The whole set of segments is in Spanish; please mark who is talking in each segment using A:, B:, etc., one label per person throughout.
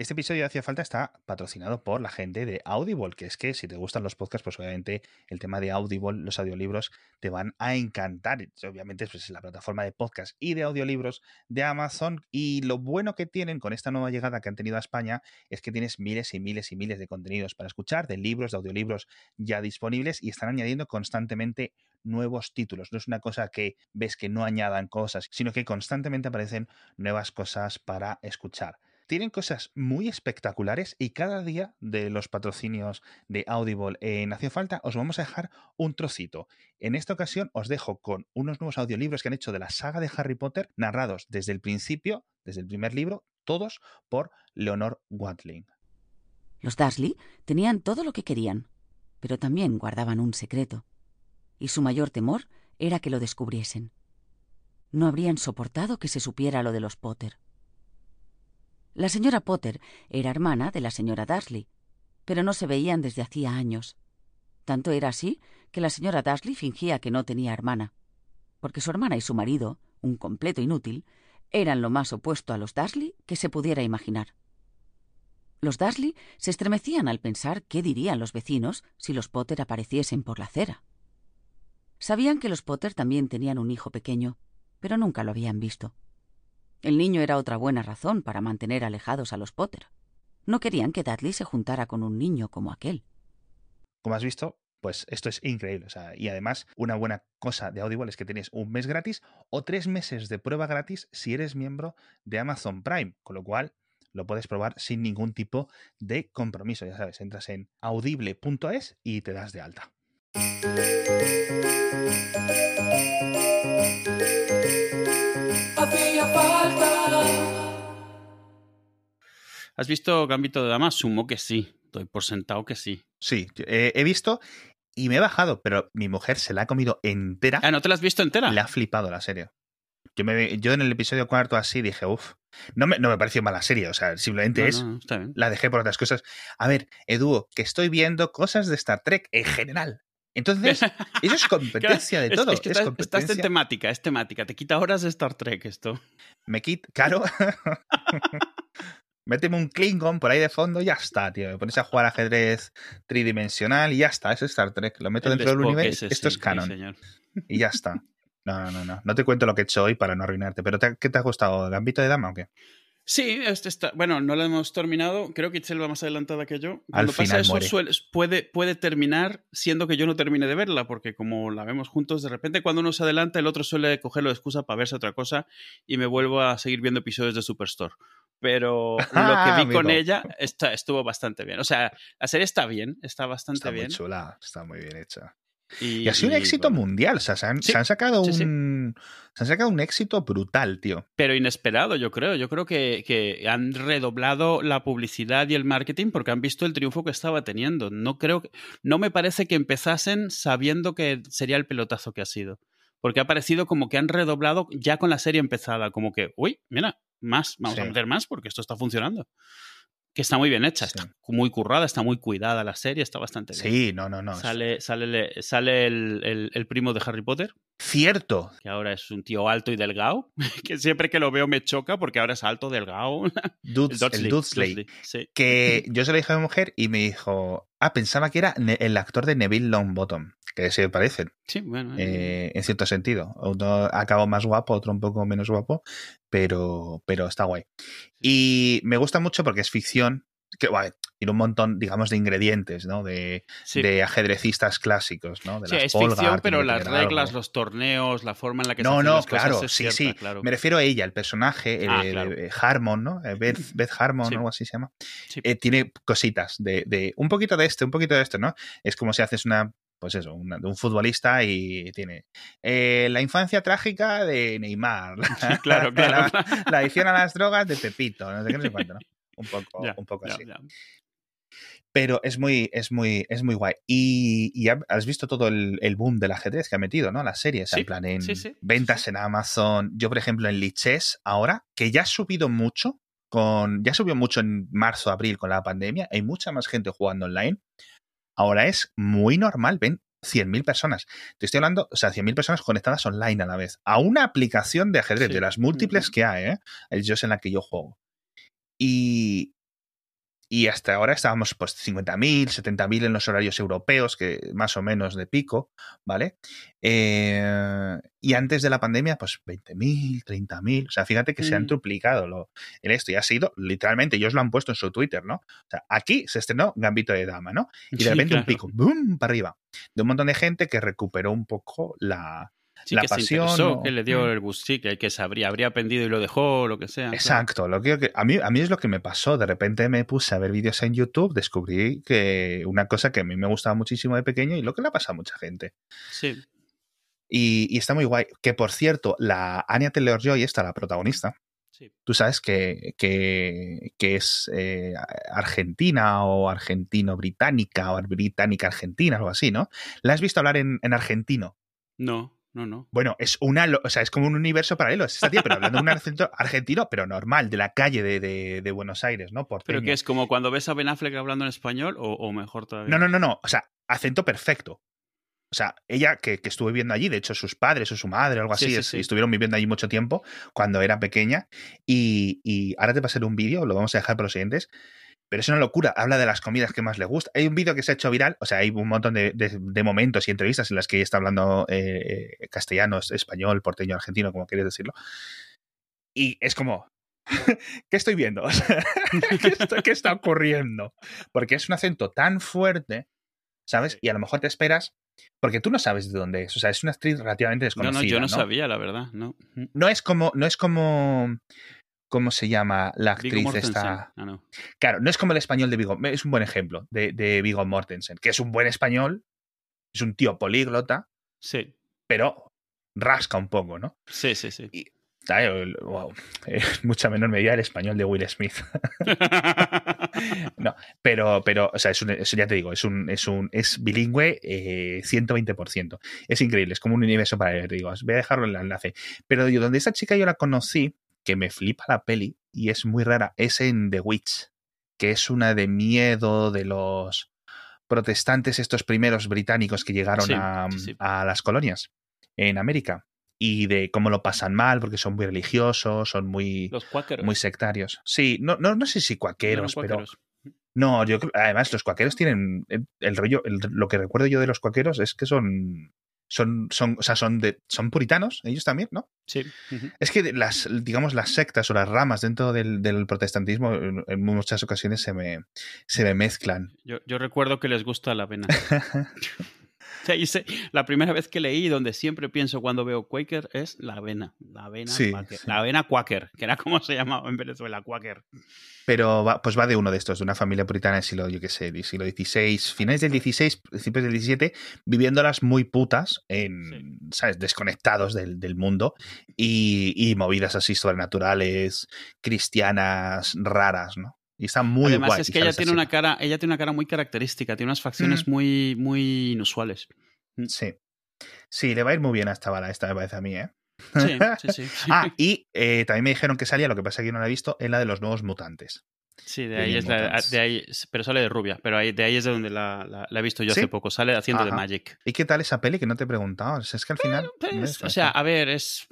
A: Este episodio de Hacía Falta está patrocinado por la gente de Audible, que es que si te gustan los podcasts, pues obviamente el tema de Audible, los audiolibros, te van a encantar. Obviamente pues, es la plataforma de podcast y de audiolibros de Amazon. Y lo bueno que tienen con esta nueva llegada que han tenido a España es que tienes miles y miles y miles de contenidos para escuchar, de libros, de audiolibros ya disponibles y están añadiendo constantemente nuevos títulos. No es una cosa que ves que no añadan cosas, sino que constantemente aparecen nuevas cosas para escuchar tienen cosas muy espectaculares y cada día de los patrocinios de Audible en Hace Falta os vamos a dejar un trocito. En esta ocasión os dejo con unos nuevos audiolibros que han hecho de la saga de Harry Potter, narrados desde el principio, desde el primer libro, todos por Leonor Watling.
B: Los Dursley tenían todo lo que querían, pero también guardaban un secreto. Y su mayor temor era que lo descubriesen. No habrían soportado que se supiera lo de los Potter. La señora Potter era hermana de la señora Dursley, pero no se veían desde hacía años. Tanto era así que la señora Dursley fingía que no tenía hermana, porque su hermana y su marido, un completo inútil, eran lo más opuesto a los Dursley que se pudiera imaginar. Los Dursley se estremecían al pensar qué dirían los vecinos si los Potter apareciesen por la acera. Sabían que los Potter también tenían un hijo pequeño, pero nunca lo habían visto. El niño era otra buena razón para mantener alejados a los Potter. No querían que Dudley se juntara con un niño como aquel.
A: Como has visto, pues esto es increíble. y además, una buena cosa de Audible es que tienes un mes gratis o tres meses de prueba gratis si eres miembro de Amazon Prime, con lo cual lo puedes probar sin ningún tipo de compromiso. Ya sabes, entras en audible.es y te das de alta.
C: ¿Has visto Gambito de Dama? Sumo que sí. Doy por sentado que sí.
A: Sí, eh, he visto y me he bajado, pero mi mujer se la ha comido entera.
C: Ah, ¿no te la has visto entera?
A: Le ha flipado la serie. Yo, me, yo en el episodio cuarto así dije, uff, no me, no me pareció mala serie, o sea, simplemente es, la dejé por otras cosas. A ver, Edu, que estoy viendo cosas de Star Trek en general. Entonces, eso es competencia de todo. Es, que
C: estás, en temática, es temática. Te quita horas de Star Trek esto.
A: Me quita, claro. Méteme un Klingon por ahí de fondo y ya está, tío. Me pones a jugar ajedrez tridimensional y ya está. Es Star Trek. Lo meto dentro del universo. Esto es canon. y ya está. No, no, no, no. No te cuento lo que he hecho hoy para no arruinarte. ¿Pero qué te ha gustado? ¿Gambito de dama o qué?
C: Sí, este está, bueno, no lo hemos terminado. Creo que Itzel va más adelantada que yo.
A: Cuando Al pasa eso,
C: puede, puede terminar siendo que yo no termine de verla, porque como la vemos juntos, de repente cuando uno se adelanta, el otro suele cogerlo de excusa para verse otra cosa y me vuelvo a seguir viendo episodios de Superstore. Pero lo que ah, vi con ella está, estuvo bastante bien. O sea, la serie está bien, está bastante bien.
A: Está muy chula, está muy bien hecha. Y, ha sido un éxito mundial. O sea, se han, sacado un. Se han sacado un éxito brutal, tío.
C: Pero inesperado, yo creo. Yo creo que, que, han redoblado la publicidad y el marketing porque han visto el triunfo que estaba teniendo. No creo no me parece que empezasen sabiendo que sería el pelotazo que ha sido. Porque ha parecido como que han redoblado ya con la serie empezada. Como que, uy, mira, más, vamos a meter más porque esto está funcionando que está muy bien hecha, está muy currada, está muy cuidada la serie, está bastante bien.
A: Sí, no, no, no.
C: Sale, sale, sale el, el, primo de Harry Potter.
A: Cierto.
C: Que ahora es un tío alto y delgado, que siempre que lo veo me choca porque ahora es alto, delgado.
A: el Dudley. Que yo se lo dije a mi mujer y me dijo, ah, pensaba que era el actor de Neville Longbottom que se parecen.
C: Sí, bueno.
A: Eh, en cierto sentido. Uno acaba más guapo, otro un poco menos guapo, pero, pero está guay. Y me gusta mucho porque es ficción, que tiene un montón, digamos, de ingredientes, ¿no? De, de ajedrecistas clásicos, ¿no? De
C: sí, es ficción, pero las reglas, los torneos, la forma en la que
A: no,
C: se
A: no,
C: las
A: claro,
C: cosas
A: sí, sí.
C: Claro.
A: Me refiero a ella, el personaje, ah, eh, Harmon, ¿no? Eh, Beth, Beth Harmon, algo así se llama. Eh, tiene cositas de, de, un poquito de este, un poquito de esto, ¿no? Es como si haces una pues eso, un, un futbolista y tiene eh, la infancia trágica de Neymar,
C: claro, claro.
A: La, adicción a las drogas de Pepito, no sé qué, no sé cuánto, ¿no? Un poco, un poco así. Pero es muy, es muy, es muy guay. Y, has visto todo el, boom del ajedrez que ha metido, ¿no? Las series, en plan, en ventas en Amazon. Yo, por ejemplo, en Lichess, ahora, que ya ha subido mucho, con, ya subió mucho en marzo, abril con la pandemia, hay mucha más gente jugando online ahora es muy normal, ven 100.000 personas. Te estoy hablando, o sea, 100.000 personas conectadas online a la vez, a una aplicación de ajedrez, de las múltiples que hay, ¿eh? Es en la que yo juego. Y, y hasta ahora estábamos pues 50.000, 70.000 en los horarios europeos, que más o menos de pico, ¿vale? Eh, y antes de la pandemia, pues 20.000, 30.000. O sea, fíjate que se han
C: Mm.
A: triplicado lo, en esto y ha sido literalmente, ellos lo han puesto en su Twitter, ¿no? O sea, aquí se estrenó Gambito de Dama, ¿no? Y de
C: Sí,
A: repente un pico, ¡boom! para arriba. De un montón de gente que recuperó un poco la,
C: Sí,
A: la
C: que
A: pasión,
C: se interesó,
A: ¿no?
C: que le dio
A: Mm.
C: el bus, sí, que, que se habría, habría aprendido y lo dejó, lo que sea. claro.
A: Exacto, lo que, que- a, mí, a mí es lo que me pasó. De repente me puse a ver vídeos en YouTube, descubrí que una cosa que a mí me gustaba muchísimo de pequeño y lo que le pasa a mucha gente.
C: Sí.
A: Y, y está muy guay. Que por cierto, la Anya Taylor Joy, esta, la protagonista,
C: sí.
A: tú sabes que, que, que es eh, argentina o argentino-británica o británica-argentina, algo así, ¿no? La has visto hablar en, en argentino.
C: No, no, no.
A: Bueno, es una, o sea, es como un universo paralelo. Es esta tía, pero hablando de un acento argentino, pero normal, de la calle de, de- de Buenos Aires, ¿no?
C: Pero
A: Porteño.
C: que es como cuando ves a Ben Affleck hablando en español o, o mejor todavía.
A: No, no, no, no. O sea, acento perfecto. O sea, ella que, que estuvo viviendo allí, de hecho, sus padres o su madre algo
C: Sí,
A: así,
C: sí,
A: es-
C: sí.
A: estuvieron viviendo allí mucho tiempo cuando era pequeña. Y, y ahora te pasaré un vídeo, lo vamos a dejar para los siguientes. Pero es una locura. Habla de las comidas que más le gusta. Hay un vídeo que se ha hecho viral, o sea, hay un montón de, de- de momentos y entrevistas en las que ella está hablando eh, castellano, español, porteño, argentino, como quieres decirlo. Y es como, ¿qué estoy viendo? O sea, ¿qué, está, qué está ocurriendo? Porque es un acento tan fuerte, ¿sabes? Y a lo mejor te esperas, porque tú no sabes de dónde es. O sea, es una actriz relativamente
C: No,
A: desconocida.
C: no, yo no,
A: ¿no?
C: sabía, la verdad. No.
A: No es como, no es como, ¿cómo se llama la actriz esta?
C: Ah, no.
A: Claro, no es como el español de Vigo. Es un buen ejemplo de, de Vigo Mortensen, que es un buen español, es un tío políglota,
C: Sí,
A: pero rasca un poco, ¿no?
C: sí, sí, sí.
A: Wow. En mucha menor medida el español de Will Smith. no, pero, pero, o sea, es un, eso ya te digo, es un, es un, es bilingüe eh, 120%. Es increíble, es como un universo para te digo, voy a dejarlo en el enlace. Pero yo, donde esta chica yo la conocí, que me flipa la peli, y es muy rara, es en The Witch, que es una de miedo de los protestantes, estos primeros británicos que llegaron
C: Sí,
A: a,
C: sí, sí.
A: a las colonias en América. Y de cómo lo pasan mal, porque son muy religiosos, son muy,
C: Los cuáqueros.
A: muy sectarios. Sí, no, no, no sé si cuaqueros,
C: No, no,
A: pero. No, yo creo- además los cuaqueros tienen. El, el rollo, el- lo que recuerdo yo de los cuaqueros es que son. Son, son, o sea, son, de, son puritanos, ellos también, ¿no?
C: Sí.
A: Es que las, digamos, las sectas o las ramas dentro del, del protestantismo en, en muchas ocasiones se me, se me mezclan.
C: Yo, yo recuerdo que les gusta la avena. Sea, la primera vez que leí, donde siempre pienso cuando veo Quaker, es la avena. La avena,
A: Sí,
C: Quaker.
A: sí.
C: La avena Quaker, que era como se llamaba en Venezuela, Quaker.
A: Pero va, pues va de uno de estos, de una familia puritana del siglo, yo qué sé, del siglo XVI, finales del XVI, principios del XVII, viviéndolas muy putas, en, ¿sabes? Desconectados del, del mundo y, y movidas así sobrenaturales, cristianas, raras, ¿no? Y está muy
C: Además
A: guay.
C: es que ella tiene una cara, ella tiene una cara muy característica, tiene unas facciones
A: Mm.
C: muy, muy inusuales.
A: Sí. Sí, le va a ir muy bien a esta bala, esta me parece a mí, ¿eh?
C: Sí, sí, sí.
A: Ah, y eh, también me dijeron que salía, lo que pasa es que no la he visto, en la de los nuevos mutantes.
C: Sí, de ahí es la,
A: Mutants.
C: de ahí, pero sale de rubia, pero ahí, de ahí es de donde la, la- la he visto yo
A: ¿Sí?
C: hace poco, sale haciendo de. Magic.
A: ¿Y qué tal esa peli que no te he preguntado? Es que al final...
C: Pues, o sea, a ver, es.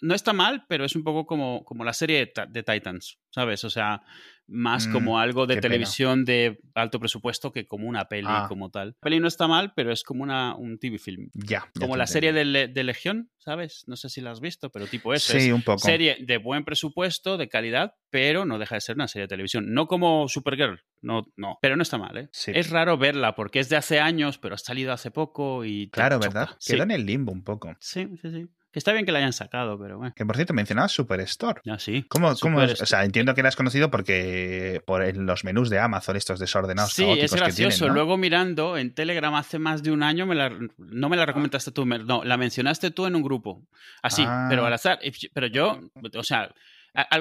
C: No está mal, pero es un poco como, como la serie de, de Titans, ¿sabes? O sea, más
A: Mm,
C: como algo de
A: pena.
C: televisión de alto presupuesto que como una peli
A: Ah.
C: como tal. La peli no está mal, pero es como una, un TV film.
A: ya. ya
C: Como la serie de, de Legión, ¿sabes? No sé si la has visto, pero tipo eso.
A: Sí,
C: es
A: un poco.
C: serie de buen presupuesto, de calidad, pero no deja de ser una serie de televisión. No como Supergirl, no, no. Pero no está mal, ¿eh?
A: Sí.
C: Es raro verla porque es de hace años, pero ha salido hace poco y.
A: Claro,
C: choca.
A: ¿verdad?
C: Sí.
A: Quedó en el limbo un poco.
C: Sí, sí, sí. Que está bien que la hayan sacado, pero bueno.
A: Que por cierto, mencionabas Superstore.
C: Ya sí.
A: ¿Cómo, cómo es? O sea, entiendo que la has conocido porque por los menús de Amazon, estos desordenados
C: Sí, es
A: que
C: gracioso.
A: tienen, ¿no?
C: Luego mirando en Telegram hace más de un año, me la, no me la recomendaste tú, no, la mencionaste tú en un grupo. Así,
A: Ah.
C: pero al azar. Pero yo, o sea,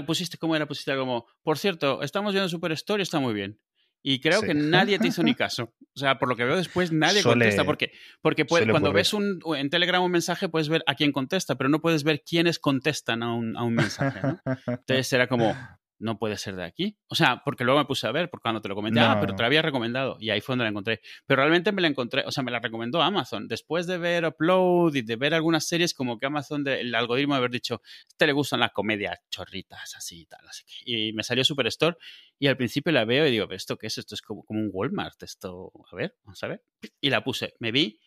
C: pusiste como era, pusiste como, por cierto, estamos viendo Superstore y está muy bien. Y creo
A: Sí.
C: que nadie te hizo ni caso. O sea, por lo que veo después, nadie
A: Suele-
C: contesta. Porque, porque puede- cuando
A: ocurrir.
C: ves un, en Telegram un mensaje, puedes ver a quién contesta, pero no puedes ver quiénes contestan a un, a un mensaje. ¿no? Entonces era como, no puede ser de aquí. O sea, porque luego me puse a ver, porque cuando te lo comenté, ah, pero te lo había recomendado. Y ahí fue donde la encontré. Pero realmente me la encontré, o sea, me la recomendó Amazon. Después de ver Upload y de ver algunas series, como que Amazon, el algoritmo de haber dicho, a este le gustan las comedias chorritas, así y tal. Así que, y me salió Superstore. Y al principio la veo y digo, ¿esto qué es? Esto es como, como un Walmart. Esto, a ver, vamos a ver. Y la puse. Me vi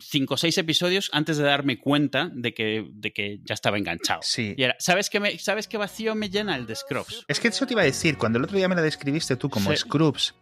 C: cinco o seis episodios antes de darme cuenta de que, de que ya estaba enganchado.
A: Sí.
C: Y era, ¿sabes qué, me, ¿sabes qué vacío me llena el de Scrubs?
A: Es que eso te iba a decir, cuando el otro día me la describiste tú como Scrubs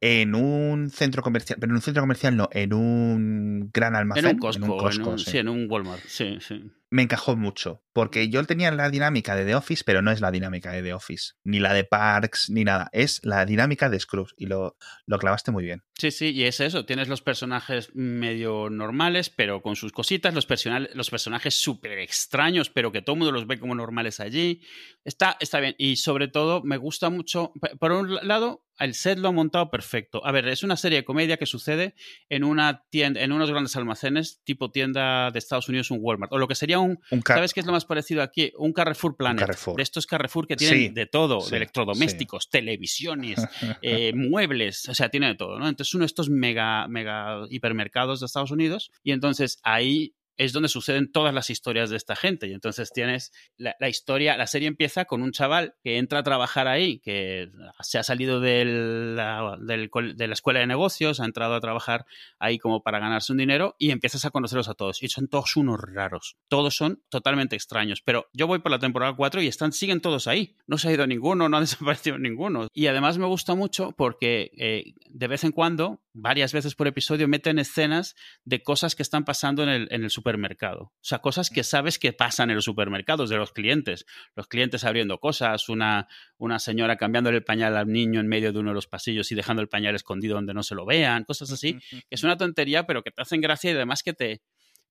A: en un centro comercial, pero en un centro comercial no, en un gran almacén.
C: En un Costco, sí. en un Walmart, sí, sí
A: me encajó mucho, porque yo tenía la dinámica de The Office, pero no es la dinámica de The Office, ni la de Parks, ni nada, es la dinámica de Scrubs y lo, lo clavaste muy bien.
C: Sí, sí, y es eso, tienes los personajes medio normales, pero con sus cositas, los, los personajes súper extraños, pero que todo el mundo los ve como normales allí. Está, está bien, y sobre todo me gusta mucho, por un lado, el set lo ha montado perfecto. A ver, es una serie de comedia que sucede en una tienda, en unos grandes almacenes, tipo tienda de Estados Unidos, un Walmart, o lo que sería un, ¿sabes qué es lo más parecido aquí? Un Carrefour Planet. De estos Carrefour que tienen de todo, de electrodomésticos, televisiones, eh, muebles, o sea, tiene de todo, ¿no? Entonces uno de estos mega, mega hipermercados de Estados Unidos y entonces ahí es donde suceden todas las historias de esta gente. Y entonces tienes la, historia, la serie empieza con un chaval que entra a trabajar ahí, que se ha salido de la, de la escuela de negocios, ha entrado a trabajar ahí como para ganarse un dinero y empiezas a conocerlos a todos. Y son todos unos raros. Todos son totalmente extraños. Pero yo voy por la temporada 4 y están, siguen todos ahí. No se ha ido ninguno, no ha desaparecido ninguno. Y además me gusta mucho porque eh, de vez en cuando, varias veces por episodio, meten escenas de cosas que están pasando en el, en el supermercado. O sea, cosas que sabes que pasan en los supermercados de los clientes. Los clientes abriendo cosas, una, una señora cambiándole el pañal al niño en medio de uno de los pasillos y dejando el pañal escondido donde no se lo vean, cosas así, que es una tontería, pero que te hacen gracia y además que te,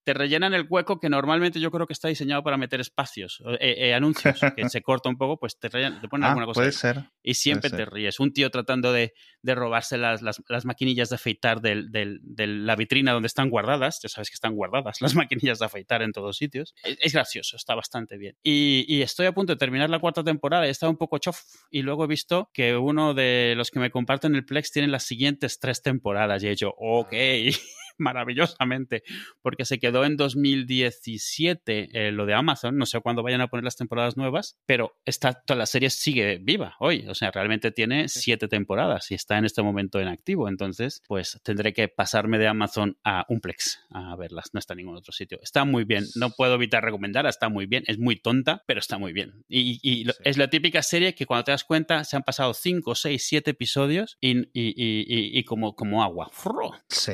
C: te rellenan el hueco que normalmente yo creo que está diseñado para meter espacios, eh, eh, anuncios, que se corta un poco, pues te, rellenan, te ponen ah, alguna cosa.
A: Puede ser.
C: Y siempre te ríes. Un tío tratando de, de robarse las, las, las, maquinillas de afeitar de la vitrina donde están guardadas. Ya sabes que están guardadas las maquinillas de afeitar en todos sitios. Es, gracioso, está bastante bien. Y, y, estoy a punto de terminar la cuarta temporada y he estado un poco chof. Y luego he visto que uno de los que me comparten el Plex tiene las siguientes tres temporadas. Y he dicho, ok. maravillosamente, porque se quedó en 2017 eh, lo de Amazon, no sé cuándo vayan a poner las temporadas nuevas, pero esta, toda la serie sigue viva hoy, o sea, realmente tiene siete temporadas y está en este momento en activo, entonces pues tendré que pasarme de Amazon a Unplex a verlas, no está en ningún otro sitio. Está muy bien, no puedo evitar recomendarla, está muy bien, es muy tonta, pero está muy bien. Y, es la típica serie que cuando te das cuenta se han pasado 5, 6, 7 episodios y, y, como, como agua.
A: Sí.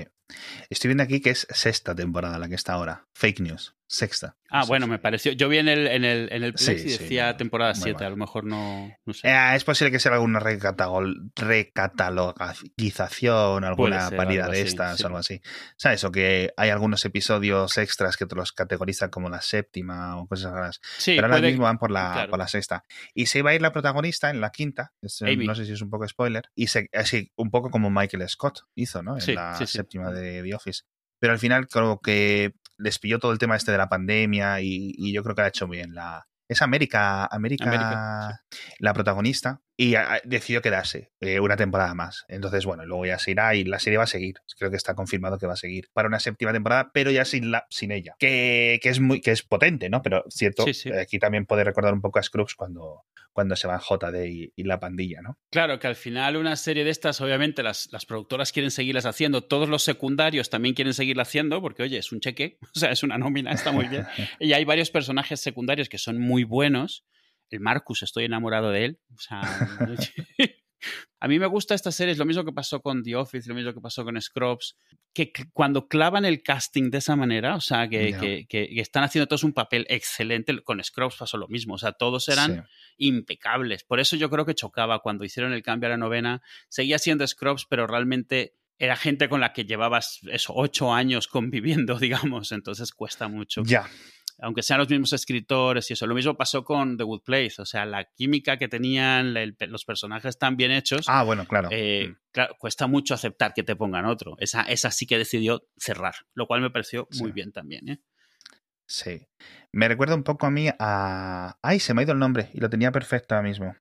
A: Estoy viendo aquí que es sexta temporada la que está ahora. Fake news. Sexta.
C: Ah, bueno, me pareció. Yo vi en el, en el, en el Plex y decía temporada 7, a lo mejor no, sé.
A: Eh, es posible que sea alguna recatalogización, alguna paridad de estas o algo así. ¿Sabes? O que hay algunos episodios extras que te los categorizan como la séptima o cosas raras. Pero ahora mismo van por la, por la sexta. Y se iba a ir la protagonista en la quinta. no sé si es un poco spoiler. Y se, así, un poco como Michael Scott hizo, ¿no? En la séptima de The Office. Pero al final, creo que les pilló todo el tema este de la pandemia y, yo creo que ha hecho bien. La, es América, América, la protagonista, y decidió quedarse eh, una temporada más. Entonces, bueno, luego ya se irá y la serie va a seguir. Creo que está confirmado que va a seguir para una séptima temporada, pero ya sin, la, sin ella. Que, que es muy que es potente, ¿no? Pero cierto, aquí también puede recordar un poco a Scrubs cuando, cuando se van JD y, y, la pandilla, ¿no?
C: Claro, que al final una serie de estas, obviamente, las, las productoras quieren seguirlas haciendo, todos los secundarios también quieren seguirla haciendo, porque, oye, es un cheque, o sea, es una nómina, está muy bien. y hay varios personajes secundarios que son muy buenos el Marcus, estoy enamorado de él. O sea, a mí me gusta esta serie, es lo mismo que pasó con The Office, lo mismo que pasó con Scrubs, que, cuando clavan el casting de esa manera, o sea, que, están haciendo todos un papel excelente, con Scrubs pasó lo mismo, o sea, todos eran impecables. Por eso yo creo que chocaba cuando hicieron el cambio a la novena, seguía siendo Scrubs, pero realmente era gente con la que llevabas eso, ocho años conviviendo, digamos, entonces cuesta mucho.
A: Ya
C: aunque sean los mismos escritores y eso. Lo mismo pasó con The Good Place, o sea, la química que tenían, los personajes tan bien hechos.
A: Ah, bueno, claro.
C: Eh, mm. claro. Cuesta mucho aceptar que te pongan otro. Esa, esa sí que decidió cerrar, lo cual me pareció muy bien también. ¿eh?
A: Sí. Me recuerda un poco a mí a. Ay, se me ha ido el nombre y lo tenía perfecto ahora mismo.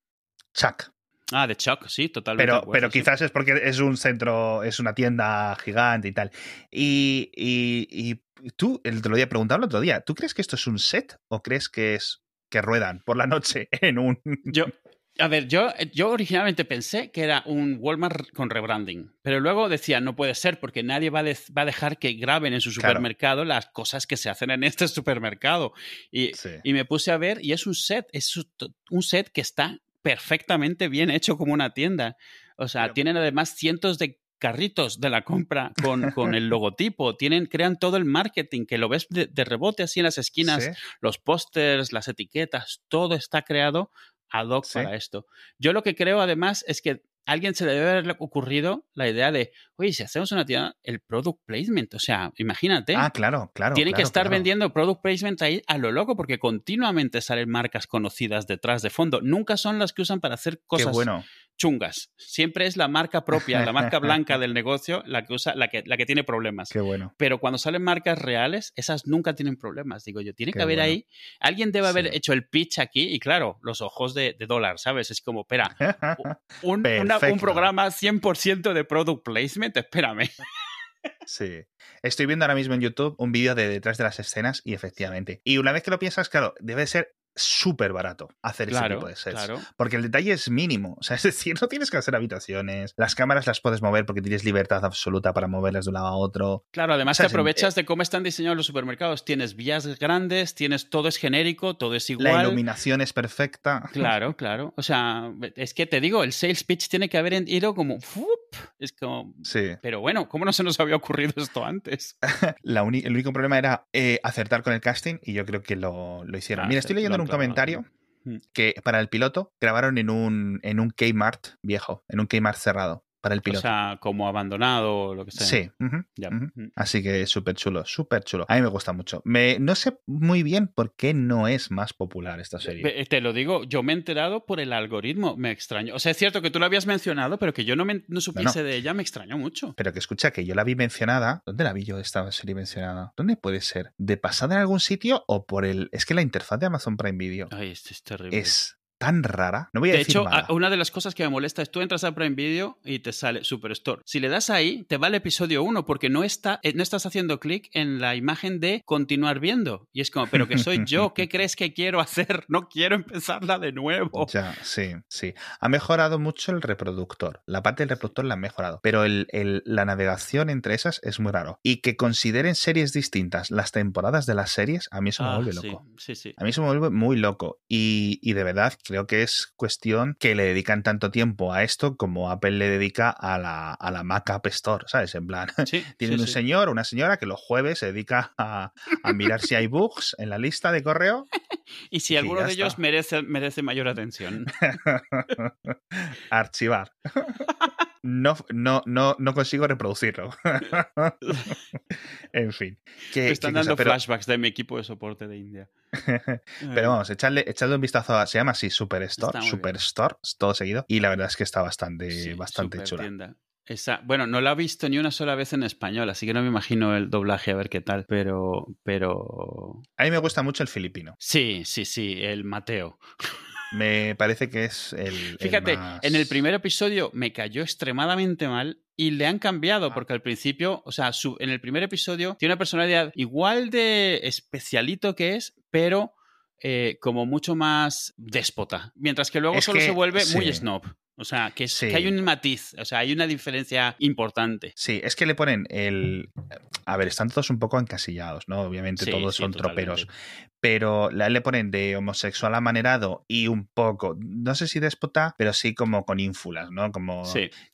A: Chuck.
C: Ah, de Chuck, sí, totalmente.
A: Pero,
C: acuerdo,
A: pero
C: sí.
A: quizás es porque es un centro, es una tienda gigante y tal. Y, y, y tú, el- te lo había preguntado el otro día, ¿tú crees que esto es un set o crees que es que ruedan por la noche en un...
C: Yo, a ver, yo, yo originalmente pensé que era un Walmart con rebranding, pero luego decía, no puede ser porque nadie va de- va a dejar que graben en su
A: Claro.
C: supermercado las cosas que se hacen en este supermercado. Y,
A: Sí.
C: y me puse a ver y es un set, es un set que está perfectamente bien hecho como una tienda. O sea,
A: Pero-
C: tienen además cientos de carritos de la compra con, con el logotipo, tienen, crean todo el marketing, que lo ves de, de rebote así en las esquinas,
A: Sí.
C: los pósters, las etiquetas, todo está creado ad hoc
A: Sí.
C: para esto. Yo lo que creo además es que alguien se le debe haber ocurrido la idea de, oye, si hacemos una tienda, el product placement, o sea, imagínate.
A: Ah, claro, claro.
C: Tienen que estar
A: claro.
C: vendiendo product placement ahí a lo loco porque continuamente salen marcas conocidas detrás de fondo. Nunca son las que usan para hacer
A: Qué
C: cosas
A: bueno.
C: Chungas. Siempre es la marca propia, la marca blanca del negocio la que usa, la que, la que tiene problemas.
A: Qué bueno.
C: Pero cuando salen marcas reales, esas nunca tienen problemas. Digo yo, tiene
A: Qué
C: que haber
A: bueno.
C: ahí, alguien debe haber hecho el pitch aquí y claro, los ojos de, de dólar, ¿sabes? Es como, espera, un, una- un programa 100% de product placement, espérame.
A: Sí. Estoy viendo ahora mismo en YouTube un vídeo de detrás de las escenas y efectivamente. Y una vez que lo piensas, claro, debe ser súper barato hacer ese
C: Claro,
A: tipo de sets.
C: claro.
A: Porque el detalle es mínimo. O sea, es decir, no tienes que hacer habitaciones. Las cámaras las puedes mover porque tienes libertad absoluta para moverlas de un lado a otro.
C: Claro, además
A: O sea,
C: te aprovechas de cómo están diseñados los supermercados. Tienes vías grandes, tienes todo es genérico, todo es
A: La
C: igual.
A: iluminación es perfecta.
C: Claro, claro. O sea, es que te digo, el sales pitch tiene que haber ido como. ¡fup! Es como.
A: Sí.
C: Pero bueno, ¿cómo no se nos había ocurrido esto antes?
A: La el único problema era eh, acertar con el casting y yo creo que lo, lo hicieron.
C: Ah,
A: Mira,
C: sí,
A: estoy leyendo en un comentario
C: Mm.
A: que para el piloto grabaron en un, en un Kmart viejo, en un Kmart cerrado, para el
C: O
A: piloto.
C: sea, como abandonado o lo que sea.
A: sí.
C: Ya. Mm.
A: Así que súper chulo, súper chulo. A mí me gusta mucho. Me, no sé muy bien por qué no es más popular esta serie.
C: Te lo digo, yo me he enterado por el algoritmo, me extraño. O sea, es cierto que tú lo habías mencionado, pero que yo no, me, no supiese de ella, me extrañó mucho.
A: Pero que escucha que yo la vi mencionada. ¿Dónde la vi yo esta serie mencionada? ¿Dónde puede ser? ¿De pasada en algún sitio o por el.? Es que la interfaz de Amazon Prime Video
C: Ay, esto es terrible.
A: es tan rara. No voy a
C: de
A: decir
C: hecho, una de las cosas que me molesta es tú entras a Prime Video y te sale Superstore. Si le das ahí, te va el episodio 1 porque no, está, eh, no estás haciendo clic en la imagen de continuar viendo. Y es como, pero que soy yo, ¿qué crees que quiero hacer? No quiero empezarla de nuevo.
A: Ya, sí, sí. Ha mejorado mucho el reproductor. La parte del reproductor la han mejorado. Pero el, el- la navegación entre esas es muy raro. Y que consideren series distintas las temporadas de las series, a mí eso me
C: Ah,
A: vuelve loco.
C: sí, sí.
A: A mí eso me vuelve muy loco. Y, y de verdad creo que es cuestión que le dedican tanto tiempo a esto como Apple le dedica a la, a la Mac App Store, ¿sabes? En plan,
C: Sí,
A: tienen
C: sí,
A: un
C: sí.
A: señor o una señora que los jueves se dedica a, a mirar si hay bugs en la lista de correo.
C: Y si alguno de ellos merece, merece mayor atención.
A: Archivar. No, no, no, no consigo reproducirlo. en fin. ¿qué-
C: Me están dando
A: pero,
C: flashbacks de mi equipo de soporte de India.
A: pero vamos, echarle, echarle un vistazo a. Se llama así Superstore. Superstore, todo seguido. Y la verdad es que está bastante,
C: Sí,
A: bastante chula.
C: tienda. Esa, bueno, no la he visto ni una sola vez en español, así que no me imagino el doblaje a ver qué tal, pero, pero...
A: A mí me gusta mucho el filipino.
C: Sí, sí, sí, el Mateo.
A: Me parece que es el. el
C: Fíjate,
A: más-
C: en el primer episodio me cayó extremadamente mal y le han cambiado
A: Ah.
C: porque al principio, o sea, su- en el primer episodio tiene una personalidad igual de especialito que es, pero eh, como mucho más déspota, mientras que luego
A: Es
C: solo
A: que-
C: se vuelve muy snob. O sea, que, es,
A: Sí.
C: que hay un matiz, o sea, hay una diferencia importante.
A: Sí, es que le ponen el. A ver, están todos un poco encasillados, ¿no? Obviamente
C: Sí,
A: todos
C: sí,
A: son
C: totalmente.
A: troperos. Pero le ponen de homosexual amanerado y un poco, no sé si déspota, pero sí como con ínfulas, ¿no? Como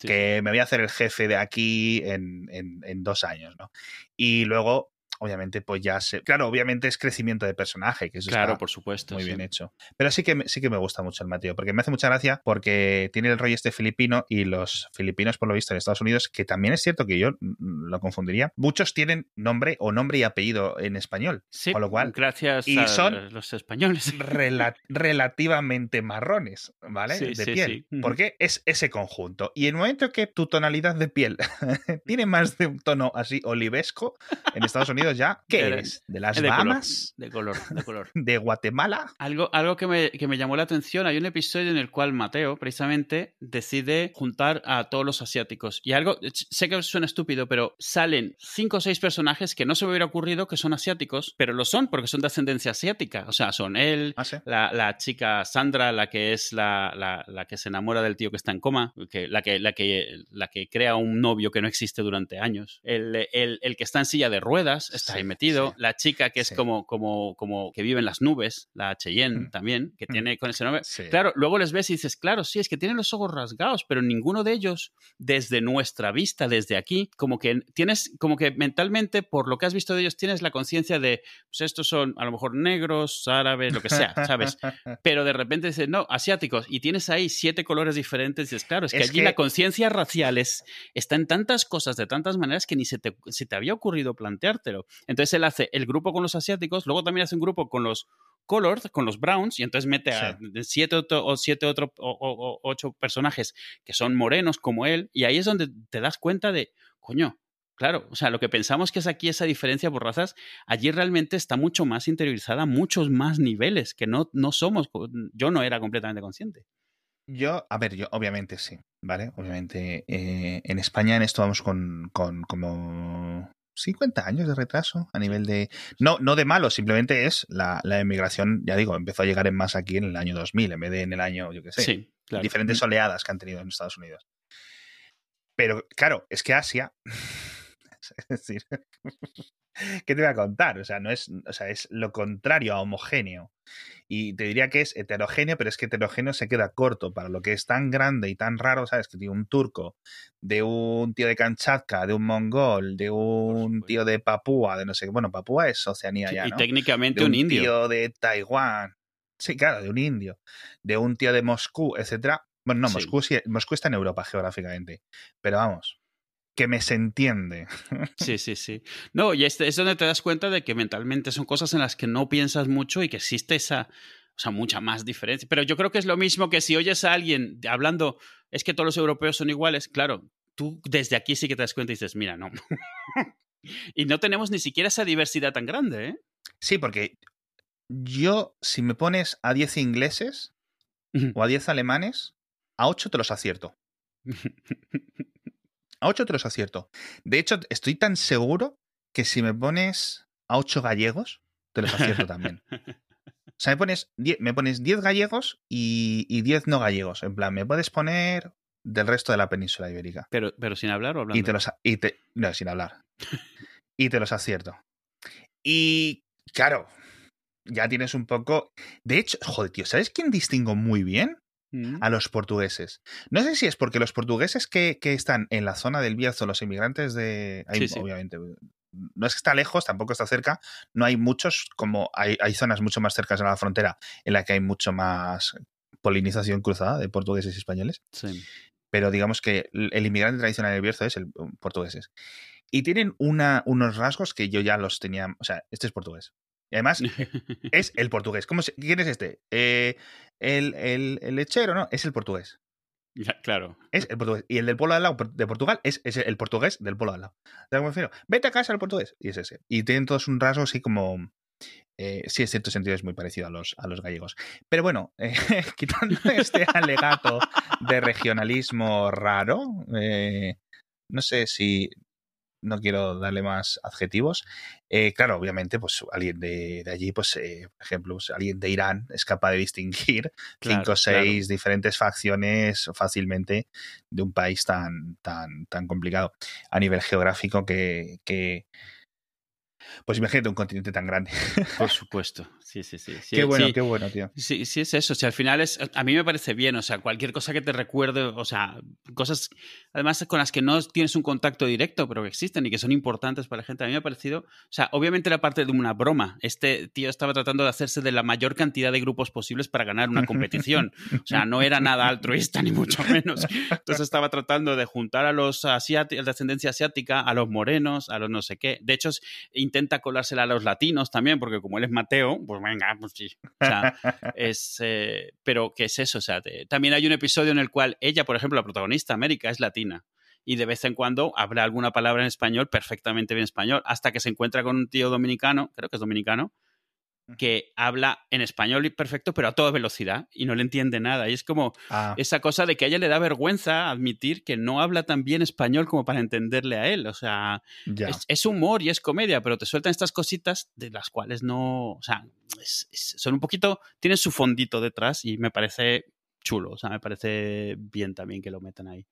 A: que me voy a hacer el jefe de aquí en, en- en dos años, ¿no? Y luego, obviamente, pues ya se. Claro, obviamente es crecimiento de personaje, que eso
C: Claro,
A: está
C: por supuesto.
A: muy
C: sí.
A: bien hecho. Pero sí que, me- sí que me gusta mucho el Mateo, porque me hace mucha gracia porque tiene el rollo este filipino y los filipinos, por lo visto, en Estados Unidos, que también es cierto que yo mm, lo confundiría, muchos tienen nombre o nombre y apellido en español,
C: Sí,
A: Con lo cual-
C: gracias
A: y
C: a
A: son
C: los españoles.
A: rela- relativamente marrones, ¿vale?
C: Sí,
A: de
C: sí,
A: piel. Porque es ese conjunto. Y en el momento que tu tonalidad de piel tiene más de un tono así olivesco, en Estados Unidos ya. ¿Qué eres? ¿De las Bahamas?
C: De color, de color.
A: ¿De Guatemala?
C: Algo, algo que, me, que me llamó la atención, hay un episodio en el cual Mateo, precisamente, decide juntar a todos los asiáticos. Y algo, sé que suena estúpido, pero salen cinco o seis personajes que no se me hubiera ocurrido que son asiáticos, pero lo son porque son de ascendencia asiática. O sea, son él,
A: ¿Ah, sí?
C: la, la chica Sandra, la que es la, la, la que se enamora del tío que está en coma, que, la, que, la, que, la que crea un novio que no existe durante años, el, el, el que está en silla de ruedas, está
A: Sí,
C: ahí metido,
A: sí.
C: la chica que es
A: Sí.
C: como, como, como que vive en las nubes, la Cheyenne
A: Mm.
C: también, que
A: Mm.
C: tiene con ese nombre. Claro, luego les ves y dices, claro, sí, es que tienen los ojos rasgados, pero ninguno de ellos, desde nuestra vista, desde aquí, como que tienes, como que mentalmente, por lo que has visto de ellos, tienes la conciencia de, pues estos son a lo mejor negros, árabes, lo que sea, ¿sabes? Pero de repente dices, no, asiáticos, y tienes ahí siete colores diferentes, y dices, claro, es que
A: Es
C: allí
A: que-
C: la conciencia racial es- está en tantas cosas, de tantas maneras, que ni se te, se te había ocurrido planteártelo. Entonces él hace el grupo con los asiáticos, luego también hace un grupo con los colored, con los browns, y entonces mete a siete otro- o siete otro, o, o- o ocho personajes que son morenos como él, y ahí es donde te das cuenta de, coño, Claro, o sea, lo que pensamos que es aquí esa diferencia por razas, allí realmente está mucho más interiorizada muchos más niveles que no, no somos, yo no era completamente consciente.
A: Yo, a ver, yo obviamente sí, ¿vale? Obviamente eh, en España en esto vamos con, con como 50 años de retraso a nivel de... No, no de malo, simplemente es la, la emigración, ya digo, empezó a llegar en más aquí en el año 2000, en vez de en el año, yo qué sé,
C: Sí, claro.
A: diferentes oleadas que han tenido en Estados Unidos. Pero claro, es que Asia, es decir, ¿qué te voy a contar? O sea, no es, o sea, es lo contrario a homogéneo. Y te diría que es heterogéneo, pero es que heterogéneo se queda corto para lo que es tan grande y tan raro, ¿sabes? Que tiene un turco, de un tío de Kamchatka, de un mongol, de un tío de Papúa, de no sé qué. Bueno, Papúa es Oceanía ya,
C: y
A: ¿no?
C: técnicamente
A: de
C: un,
A: un,
C: indio.
A: tío de Taiwán. Sí, claro, de un indio. De un tío de Moscú, etcétera. Bueno, no,
C: Sí.
A: Moscú, sí, Moscú está en Europa geográficamente. Pero vamos, que me se entiende.
C: Sí, sí, sí. No, y este es donde te das cuenta de que mentalmente son cosas en las que no piensas mucho y que existe esa, o sea, mucha más diferencia. Pero yo creo que es lo mismo que si oyes a alguien hablando, es que todos los europeos son iguales, claro, tú desde aquí sí que te das cuenta y dices, mira, no. y no tenemos ni siquiera esa diversidad tan grande, ¿eh?
A: Sí, porque yo, si me pones a 10 ingleses o a 10 alemanes, a 8 te los acierto. A 8 te los acierto. De hecho, estoy tan seguro que si me pones a 8 gallegos, te los acierto también. O sea, me pones 10, me pones 10 gallegos y, y 10 no gallegos. En plan, me puedes poner del resto de la península ibérica.
C: pero, pero sin hablar o hablando.
A: Y te los. Y te, no, sin hablar. y te los acierto. Y claro, ya tienes un poco. De hecho, joder, tío, ¿sabes quién distingo muy bien?
C: Mm.
A: A los portugueses. No sé si es porque los portugueses que, que están en la zona del Bierzo, los inmigrantes de. ahí,
C: Sí, sí.
A: Obviamente. No es que está lejos, tampoco está cerca. No hay muchos, como hay, hay zonas mucho más cercanas a la frontera en la que hay mucho más polinización cruzada de portugueses y españoles
C: Sí.
A: pero digamos que el el inmigrante tradicional del Bierzo es el um, portugueses. Y tienen una, unos rasgos que yo ya los tenía. O sea, este es portugués. Y además es el portugués. ¿Cómo se- ¿Quién es este? Eh, el, el- el lechero, ¿no? Es el portugués.
C: Ya, claro.
A: Es el portugués. Y el del pueblo de al lado de Portugal es, es el portugués del pueblo de al lado. ¿Sabes cómo me refiero? Vete a casa el portugués. Y es ese. Y tienen todos un rasgo así como. eh, sí, en cierto sentido es muy parecido a los, a los gallegos. Pero bueno, eh, quitando este alegato de regionalismo raro, eh, no sé si. No quiero darle más adjetivos. Eh, claro, obviamente, pues alguien de, de allí, pues, eh, por ejemplo, pues, alguien de Irán es capaz de distinguir
C: Claro,
A: cinco o seis diferentes facciones fácilmente de un país tan, tan, tan complicado a nivel geográfico que, que- pues imagínate un continente tan grande.
C: Por supuesto. Sí, sí, sí. sí
A: qué bueno,
C: sí.
A: qué bueno, tío.
C: Sí, sí es eso. O sea, al final es, a mí me parece bien. O sea, cualquier cosa que te recuerde, o sea, cosas, además con las que no tienes un contacto directo, pero que existen y que son importantes para la gente. A mí me ha parecido, o sea, obviamente era parte de una broma. Este tío estaba tratando de hacerse de la mayor cantidad de grupos posibles para ganar una competición. O sea, no era nada altruista ni mucho menos. Entonces estaba tratando de juntar a los asiáticos, de ascendencia asiática, a los morenos, a los no sé qué. De hecho, es- intenta colársela a los latinos también, porque como él es Mateo, pues venga, pues sí. O sea, es, eh, pero ¿qué es eso? O sea, te- también hay un episodio en el cual ella, por ejemplo, la protagonista, América, es latina. y de vez en cuando habrá alguna palabra en español perfectamente bien español, hasta que se encuentra con un tío dominicano, creo que es dominicano, que habla en español perfecto, pero a toda velocidad y no le entiende nada. Y es como ah. esa cosa de que a ella le da vergüenza admitir que no habla tan bien español como para entenderle a él. O sea, es, humor y es comedia, pero te sueltan estas cositas de las cuales no. O sea, son un poquito. Tienen su fondito detrás y me parece chulo. O sea, me parece bien también que lo metan ahí.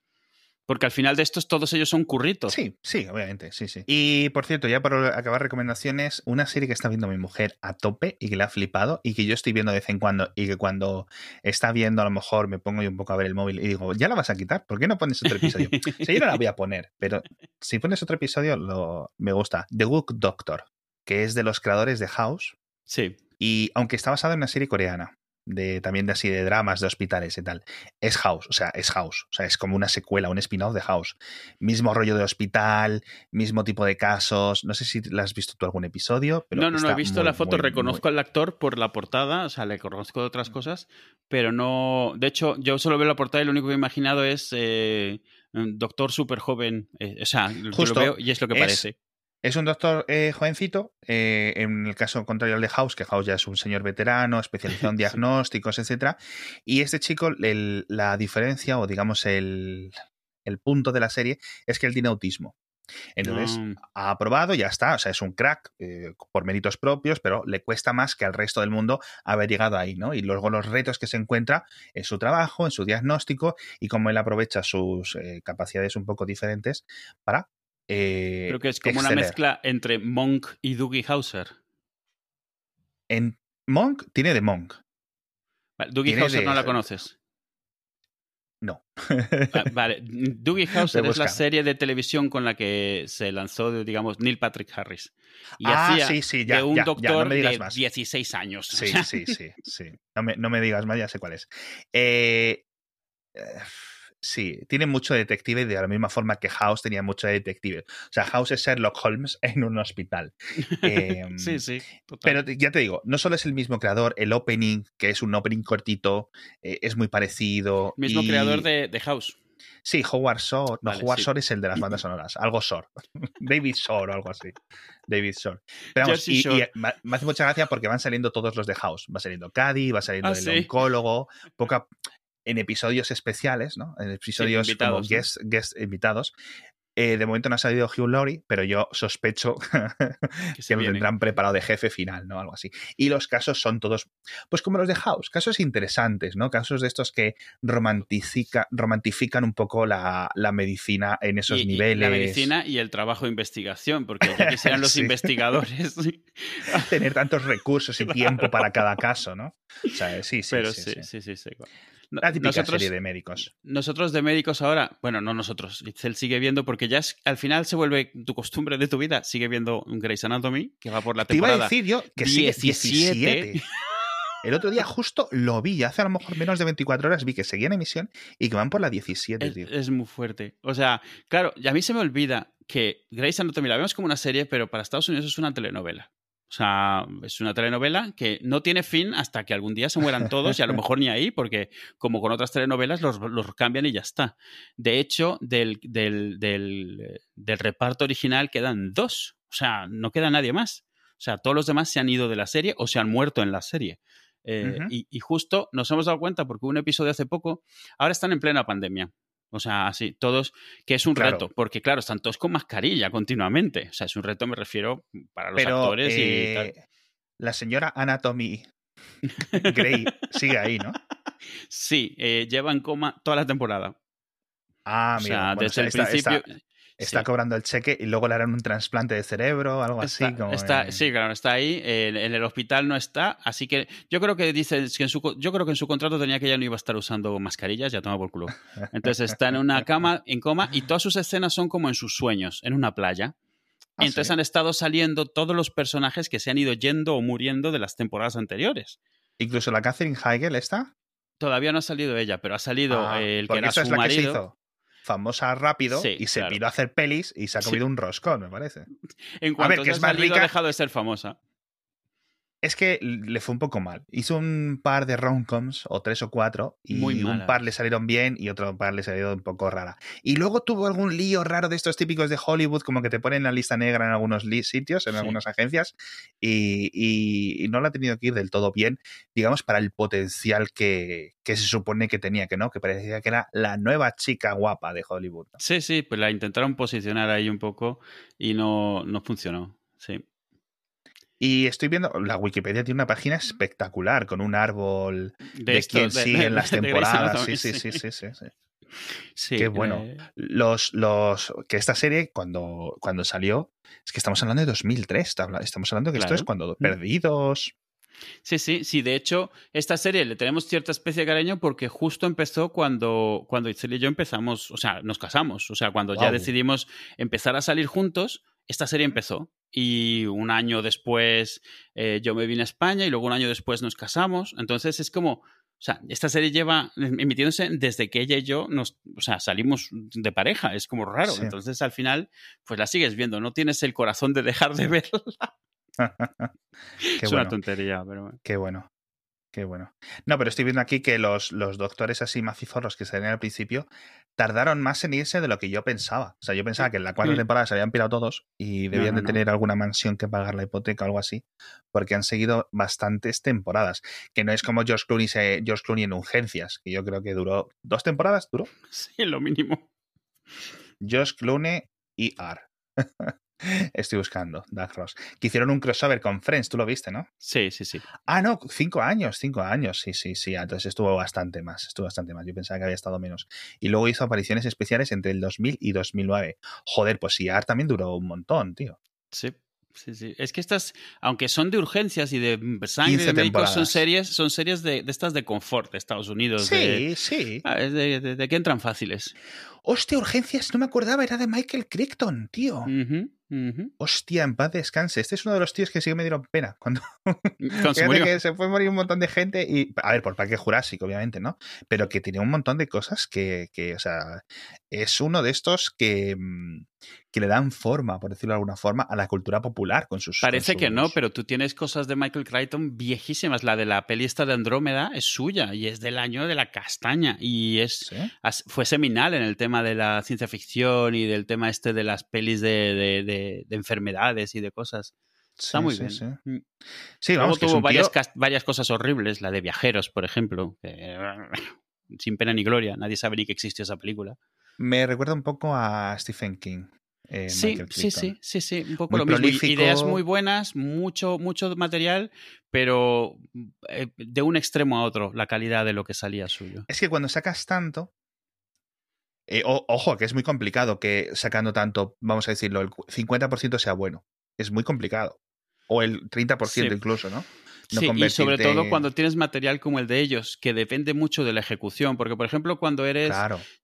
C: Porque al final de estos todos ellos son curritos.
A: Sí, sí, obviamente, sí, sí. Y por cierto, ya por acabar recomendaciones, una serie que está viendo mi mujer a tope y que le ha flipado y que yo estoy viendo de vez en cuando y que cuando está viendo a lo mejor me pongo yo un poco a ver el móvil y digo, ya la vas a quitar, ¿por qué no pones otro episodio? sí, yo no la voy a poner, pero si pones otro episodio lo, me gusta. The Good Doctor, que es de los creadores de House.
C: Sí.
A: Y aunque está basado en una serie coreana de también de así de dramas de hospitales y tal. Es House, o sea, es House, o sea, es como una secuela, un spin-off de House. Mismo rollo de hospital, mismo tipo de casos. No sé si la has visto tú algún episodio, pero
C: No, no, no he visto la foto, reconozco al actor por la portada, o sea, le conozco de otras cosas, pero no, de hecho, yo solo veo la portada y lo único que he imaginado es eh, doctor súper joven, eh, o sea, lo veo y es lo que parece.
A: Es un doctor eh, jovencito, eh, en el caso contrario al de House, que House ya es un señor veterano, especializado en diagnósticos, etc. Y este chico, la diferencia o digamos el, punto de la serie es que él tiene autismo. Entonces, ha aprobado, ya está, o sea, es un crack eh, por méritos propios, pero le cuesta más que al resto del mundo haber llegado ahí, ¿no? Y luego los retos que se encuentra en su trabajo, en su diagnóstico y cómo él aprovecha sus capacidades un poco diferentes para eh,
C: Creo que es como una mezcla entre Monk y Dougie Hauser.
A: En Monk tiene de Monk.
C: Dougie Hauser no la conoces.
A: No.
C: Vale, Dougie Hauser es la serie de televisión con la que se lanzó, digamos, Neil Patrick Harris.
A: Y ah, hacía sí, sí, ya,
C: de un doctor
A: de
C: 16 años.
A: Sí, sí, sí, sí. No me, no me, digas más, ya sé cuál es. eh, eh Sí, tiene mucho detective de la misma forma que House tenía mucho detective. O sea, House es Sherlock Holmes en un hospital.
C: Em, sí, sí.
A: Pero ya te digo, no solo es el mismo creador, el opening, que es un opening cortito, eh, es muy parecido.
C: Mismo creador de, House.
A: Sí, Howard Shore. No, Howard Shore es el de las bandas sonoras. Algo Shore. David Shore o algo así. David Shore. Pero vamos, y, me hace mucha gracia porque van saliendo todos los de House. Va saliendo Caddy, va saliendo ah, el oncólogo. Poca, en episodios especiales, ¿no? En episodios como guest, invitados. Eh, de momento no ha salido Hugh Laurie, pero yo sospecho que, lo tendrán preparado de jefe final, ¿no? Algo así. Y los casos son todos, pues como los de House, casos interesantes, ¿no? Casos de estos que romantifican un poco la, medicina en esos niveles.
C: la medicina y el trabajo de investigación, porque ya quisieran los investigadores
A: tener tantos recursos y tiempo para cada caso, ¿no? O sea, sí, sí,
C: pero sí, sí, sí, sí
A: la típica nosotros, serie de médicos.
C: Nosotros de médicos ahora, bueno, no nosotros, Itzel sigue viendo porque ya es, al final se vuelve tu costumbre de tu vida, sigue viendo Grey's Anatomy, que va por la temporada
A: Te iba a decir yo que 17. El otro día justo lo vi, hace a lo mejor menos de 24 horas vi que seguía en emisión y que van por la 17,
C: es, Es muy fuerte. O sea, claro, a mí se me olvida que Grey's Anatomy la vemos como una serie, pero para Estados Unidos es una telenovela. O sea, es una telenovela que no tiene fin hasta que algún día se mueran todos y a lo mejor ni ahí, porque como con otras telenovelas los, cambian y ya está. De hecho, del, del, del, reparto original quedan dos. O sea, no queda nadie más. O sea, todos los demás se han ido de la serie o se han muerto en la serie. Eh, y, y, justo nos hemos dado cuenta porque hubo un episodio hace poco, ahora están en plena pandemia. O sea, así, todos, que es un reto, porque claro, están todos con mascarilla continuamente. O sea, es un reto, me refiero, para los actores y
A: eh, La señora Anatomy Grey sigue ahí, ¿no?
C: Sí, eh, lleva en coma toda la temporada.
A: Ah, mira, desde el principio. Está cobrando el cheque y luego le harán un trasplante de cerebro, algo así.
C: está, Sí, claro, está ahí. En, el hospital no está. Así que yo creo que dice que en su, yo creo que en su contrato tenía que ya no iba a estar usando mascarillas, ya toma por culo. Entonces está en una cama, en coma, y todas sus escenas son como en sus sueños, en una playa. Ah, Entonces han estado saliendo todos los personajes que se han ido yendo o muriendo de las temporadas anteriores.
A: Incluso la Catherine Heigl está.
C: Todavía no ha salido ella, pero ha salido ah, el que era su marido
A: famosa rápido y se claro. a hacer pelis y se ha comido un roscón, me parece.
C: En cuanto a ver, que es más rica... ha dejado de ser famosa.
A: Es que le fue un poco mal. Hizo un par de romcoms, o tres o cuatro, y un par le salieron bien y otro par le salió un poco rara. Y luego tuvo algún lío raro de estos típicos de Hollywood, como que te ponen la lista negra en algunos sitios, en algunas agencias, y, no la ha tenido que ir del todo bien, digamos, para el potencial que, que se supone que tenía, que no, que parecía que era la nueva chica guapa de Hollywood.
C: Sí, sí, pues la intentaron posicionar ahí un poco y no, no funcionó. Sí.
A: Y estoy viendo, la Wikipedia tiene una página espectacular con un árbol de, quien sigue en las temporadas. Sí, sí, sí, sí, sí, sí. Qué bueno. Los, los, que esta serie, cuando, cuando salió, es que estamos hablando de 2003. Estamos hablando que esto es cuando mm. Perdidos.
C: Sí, sí, sí. De hecho, esta serie le tenemos cierta especie de cariño porque justo empezó cuando, cuando Itzel y yo empezamos, o sea, nos casamos. O sea, cuando ya decidimos empezar a salir juntos, esta serie empezó y un año después eh, yo me vine a España y luego un año después nos casamos. Entonces es como, o sea, esta serie lleva emitiéndose desde que ella y yo nos, o sea, salimos de pareja. Es como raro. Entonces al final, pues la sigues viendo. No tienes el corazón de dejar de verla. es una tontería, pero
A: Qué bueno. Qué bueno. No, pero estoy viendo aquí que los, los doctores así macizorros que salían al principio tardaron más en irse de lo que yo pensaba. O sea, yo pensaba que en la cuarta temporada se habían pirado todos y debían de tener alguna mansión que pagar la hipoteca o algo así, porque han seguido bastantes temporadas. Que no es como George Clooney, George Clooney en Urgencias, que yo creo que duró dos temporadas, ¿duró?
C: Sí, lo mínimo.
A: George Clooney y R. Estoy buscando, Doug Ross. Que hicieron un crossover con Friends, tú lo viste, ¿no?
C: Sí, sí, sí.
A: Ah, no, cinco años, cinco años, sí, sí, sí. Entonces estuvo bastante más, estuvo bastante más. Yo pensaba que había estado menos. Y luego hizo apariciones especiales entre el 2000 y 2009. Joder, pues Art también duró un montón, tío.
C: Sí. Sí, sí. Es que estas, aunque son de urgencias y de sangre de médicos, son series, son series de, estas de confort de Estados Unidos.
A: Sí, sí.
C: Ah, de, que entran fáciles.
A: Hostia, urgencias, no me acordaba, era de Michael Crichton, tío. Hostia, en paz descanse. Este es uno de los tíos que sí que me dieron pena. Cuando, se, que se fue a morir un montón de gente y, a ver, por Parque Jurásico, obviamente, ¿no? Pero que tenía un montón de cosas que, que o sea, es uno de estos que, mm, que le dan forma, por decirlo de alguna forma, a la cultura popular con sus...
C: Parece que no, pero tú tienes cosas de Michael Crichton viejísimas. La de la peli esta de Andrómeda es suya y es del año de la castaña y es fue seminal en el tema de la ciencia ficción y del tema este de las pelis de, de, enfermedades y de cosas. Está muy bien. Mm.
A: Sí, vamos,
C: tuvo varias, varias cosas horribles, la de viajeros, por ejemplo, sin pena ni gloria, nadie sabe ni que existió esa película.
A: Me recuerda un poco a Stephen King.
C: Eh, sí, sí, sí, sí, sí, un poco lo mismo. Ideas muy buenas, mucho, mucho material, pero eh, de un extremo a otro la calidad de lo que salía suyo.
A: Es que cuando sacas tanto, eh, ojo, que es muy complicado que sacando tanto, vamos a decirlo, el 50% sea bueno. Es muy complicado. O el 30% incluso, ¿no?
C: Sí, y sobre todo cuando tienes material como el de ellos, que depende mucho de la ejecución. Porque, por ejemplo, cuando eres,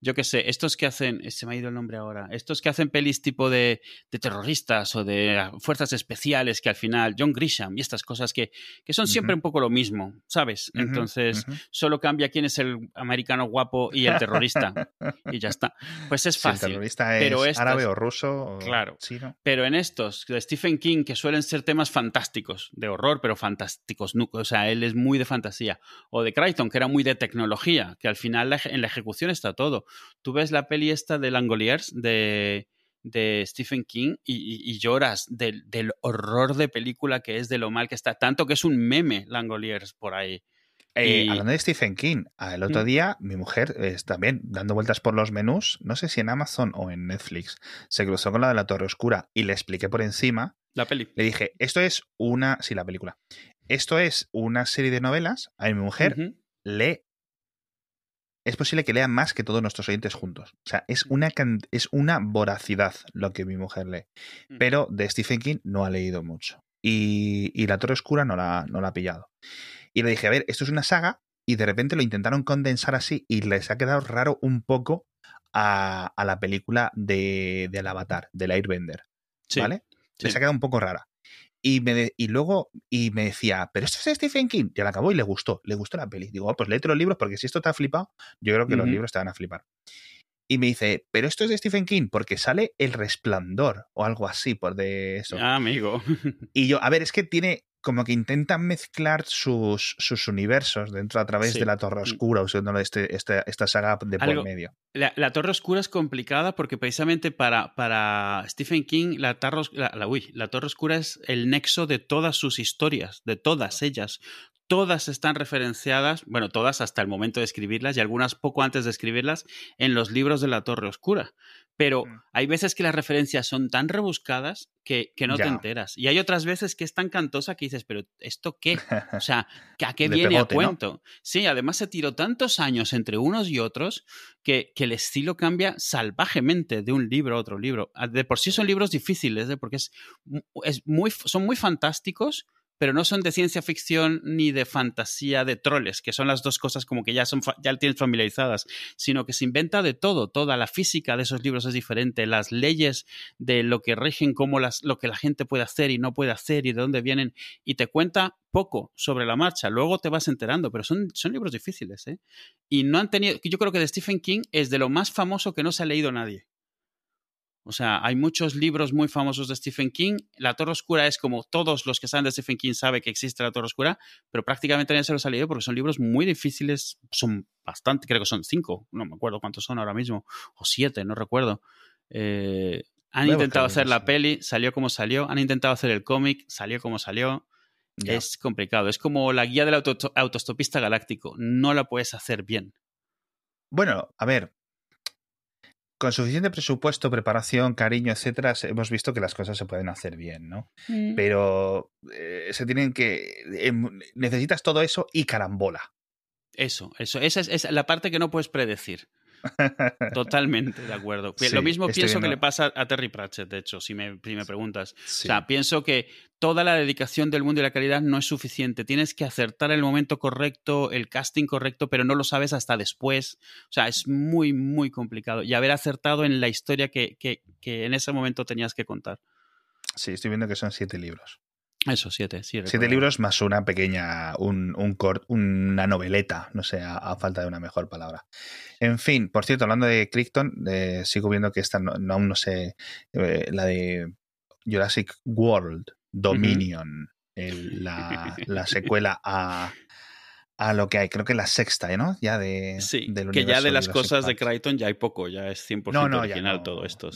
C: yo qué sé, estos que hacen, se me ha ido el nombre ahora, estos que hacen pelis tipo de, terroristas o de ah, fuerzas especiales, que al final, John Grisham y estas cosas que, que son siempre un poco lo mismo, ¿sabes? Entonces, solo cambia quién es el americano guapo y el terrorista. y ya está. Pues es fácil.
A: el terrorista es pero árabe o ruso o
C: claro, Pero en estos, de Stephen King, que suelen ser temas fantásticos, de horror, pero fantásticos o sea, él es muy de fantasía. O de Crichton, que era muy de tecnología, que al final en la ejecución está todo. Tú ves la peli esta de Langoliers de, de Stephen King y, lloras del, horror de película que es, de lo mal que está, tanto que es un meme Langoliers por ahí.
A: Eh, hablando de Stephen King, el otro día mi mujer también dando vueltas por los menús, no sé si en Amazon o en Netflix, se cruzó con la de la Torre Oscura y le expliqué por encima.
C: La peli.
A: Le dije, esto es una. Sí, la película. Esto es una serie de novelas. A mi mujer lee. Es posible que lea más que todos nuestros oyentes juntos. O sea, es una, es una voracidad lo que mi mujer lee. Mm. Pero de Stephen King no ha leído mucho. Y, y La Torre Oscura no la, no la ha pillado. Y le dije, a ver, esto es una saga. Y de repente lo intentaron condensar así y les ha quedado raro un poco a, a la película de, del Avatar, del Airbender. ¿Vale? Les ha quedado un poco rara. Y, me y luego y me decía, pero esto es Stephen King. Y al acabó y le gustó, le gustó la peli. Digo, oh, pues léete los libros porque si esto te ha flipado, yo creo que los libros te van a flipar. Y me dice, pero esto es de Stephen King porque sale El Resplandor o algo así por de eso.
C: Ah, amigo.
A: Y yo, a ver, es que tiene, como que intentan mezclar sus, sus universos dentro a través de la Torre mm. Oscura, usando este, este, esta saga de por medio.
C: La, Torre Oscura es complicada porque precisamente para, para Stephen King la, la, la, Torre Oscura es el nexo de todas sus historias, de todas ellas. Todas están referenciadas, bueno, todas hasta el momento de escribirlas y algunas poco antes de escribirlas en los libros de la Torre Oscura. Pero mm. hay veces que las referencias son tan rebuscadas que, no te enteras. Y hay otras veces que es tan cantosa que dices, pero ¿esto qué? O sea, ¿a qué viene a cuento? Sí, además se tiró tantos años entre unos y otros que, que, el estilo cambia salvajemente de un libro a otro libro. Ah, de por sí son libros difíciles, ¿eh? porque es, es muy, son muy fantásticos, pero no son de ciencia ficción ni de fantasía de troles, que son las dos cosas como que ya, son, ya tienes familiarizadas, sino que se inventa de todo, toda la física de esos libros es diferente, las leyes de lo que rigen, cómo las, lo que la gente puede hacer y no puede hacer y de dónde vienen, y te cuenta poco sobre la marcha, luego te vas enterando, pero son, son libros difíciles, ¿eh? Y no han tenido, yo creo que de Stephen King es de lo más famoso que no se ha leído nadie. O sea, hay muchos libros muy famosos de Stephen King. La Torre Oscura es como todos los que saben de Stephen King saben que existe la Torre Oscura, pero prácticamente nadie se los ha leído porque son libros muy difíciles. Son bastante, creo que son cinco, no me acuerdo cuántos son ahora mismo, o siete, no recuerdo. Eh, han intentado hacer la peli, salió como salió. Han intentado hacer el cómic, salió como salió. Es complicado. Es como la guía del autostopista galáctico. No la puedes hacer bien.
A: Bueno, a ver, con suficiente presupuesto, preparación, cariño, etcétera, hemos visto que las cosas se pueden hacer bien, ¿no? Mm. Pero eh, se tienen que. Em, necesitas todo eso y carambola.
C: Eso, eso. Esa es, la parte que no puedes predecir. Totalmente de acuerdo. lo mismo pienso que le pasa a Terry Pratchett, de hecho, si me, me preguntas. O sea, pienso que toda la dedicación del mundo y la calidad no es suficiente. Tienes que acertar el momento correcto, el casting correcto, pero no lo sabes hasta después. O sea, es muy, muy complicado. Y haber acertado en la historia que, que, que en ese momento tenías que contar.
A: Sí, estoy viendo que son siete libros.
C: Eso, siete,
A: sí. Siete libros más una pequeña, un, un una noveleta, no sé, a, falta de una mejor palabra. En fin, por cierto, hablando de Crichton, sigo viendo que esta no, aún no sé, eh, la de Jurassic World, Dominion, la, la, secuela a, a lo que hay. Creo que la sexta, ¿no? Ya de.
C: Sí, que ya de las cosas de Crichton ya hay poco, ya es 100% original todo esto.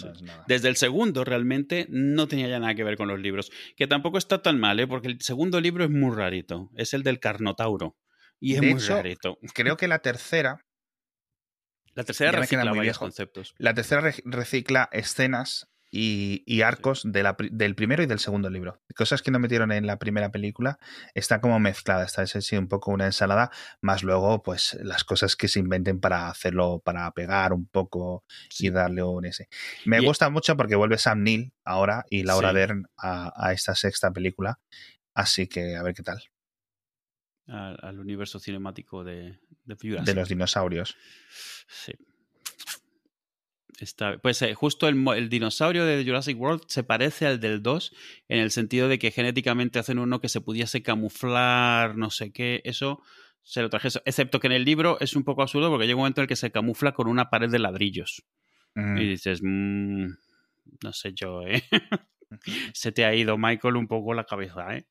C: Desde el segundo realmente no tenía ya nada que ver con los libros. Que tampoco está tan mal, ¿eh? Porque el segundo libro es muy rarito. Es el del Carnotauro. Y es muy rarito.
A: Creo que la tercera.
C: La tercera recicla varios conceptos.
A: La tercera recicla escenas y, arcos del primero y del segundo libro. Cosas que no metieron en la primera película, está como mezclada, está así un poco una ensalada, más luego pues las cosas que se inventen para hacerlo, para pegar un poco y darle un ese. Me gusta mucho porque vuelve Sam Neill ahora y Laura Dern a, esta sexta película, así que a ver qué tal.
C: Al, universo cinemático de, de,
A: de los dinosaurios.
C: Sí pues eh, justo el, dinosaurio de Jurassic World se parece al del 2 en el sentido de que genéticamente hacen uno que se pudiese camuflar, no sé qué, eso se lo traje, excepto que en el libro es un poco absurdo porque llega un momento en el que se camufla con una pared de ladrillos. Y mm. dices, mm, no sé yo, ¿eh? se te ha ido, Michael, un poco la cabeza, ¿eh?